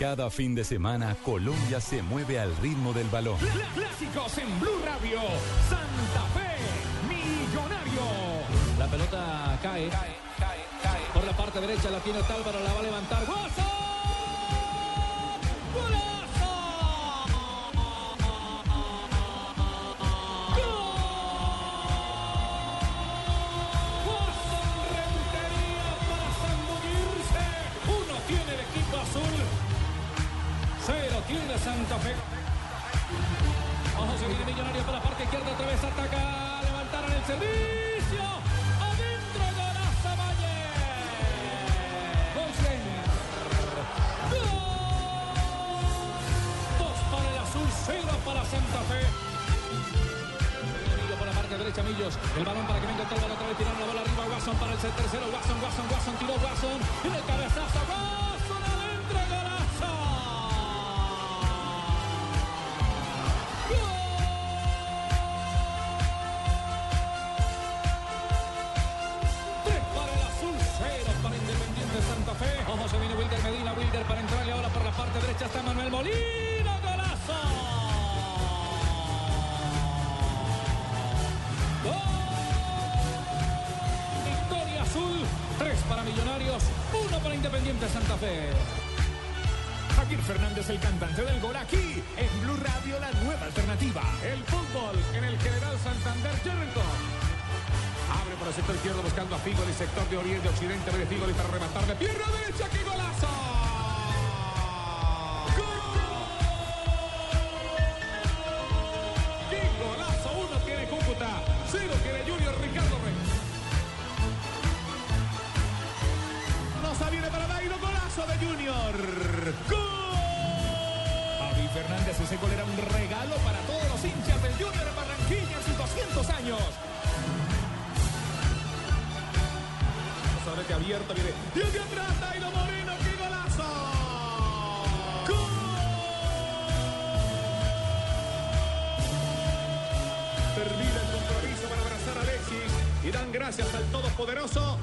Cada fin de semana, Colombia se mueve al ritmo del balón. Clásicos en Blue Radio. Santa Fe, Millonario. La pelota cae. Cae, cae, cae. Por la parte derecha la tiene Tálvaro, la va a levantar. ¡Guaso! Tiene Santa Fe. Ojo, se viene Millonario por la parte izquierda, otra vez ataca, levantaron el servicio. Adentro golazo Valle. ¡Gol! Dos para el azul, cero para Santa Fe. Por la parte derecha, Millos. El balón para que venga el otra vez tirando la bola arriba. Watson para el tercero. Watson, Watson, Watson, tiró Watson. En el cabezazo, Watson derecha está Manuel Molina, golazo. Gol. Victoria azul, tres para Millonarios, uno para Independiente Santa Fe. Javier Fernández, el cantante del gol aquí en Blue Radio, la nueva alternativa. El fútbol en el General Santander Jericho. Abre por el sector izquierdo buscando a Figo el sector de oriente, occidente, viene Figo para rematar de pierna derecha. ¡Qué golazo! De Junior. ¡Gol! Javi Fernández, ese gol era un regalo para todos los hinchas del Junior en Barranquilla en sus 200 años. Sabrete abierto, viene. De atrás, Dairo Moreno, ¡qué golazo! ¡Gol! Termina el compromiso para abrazar a Alexis y dan gracias al Todopoderoso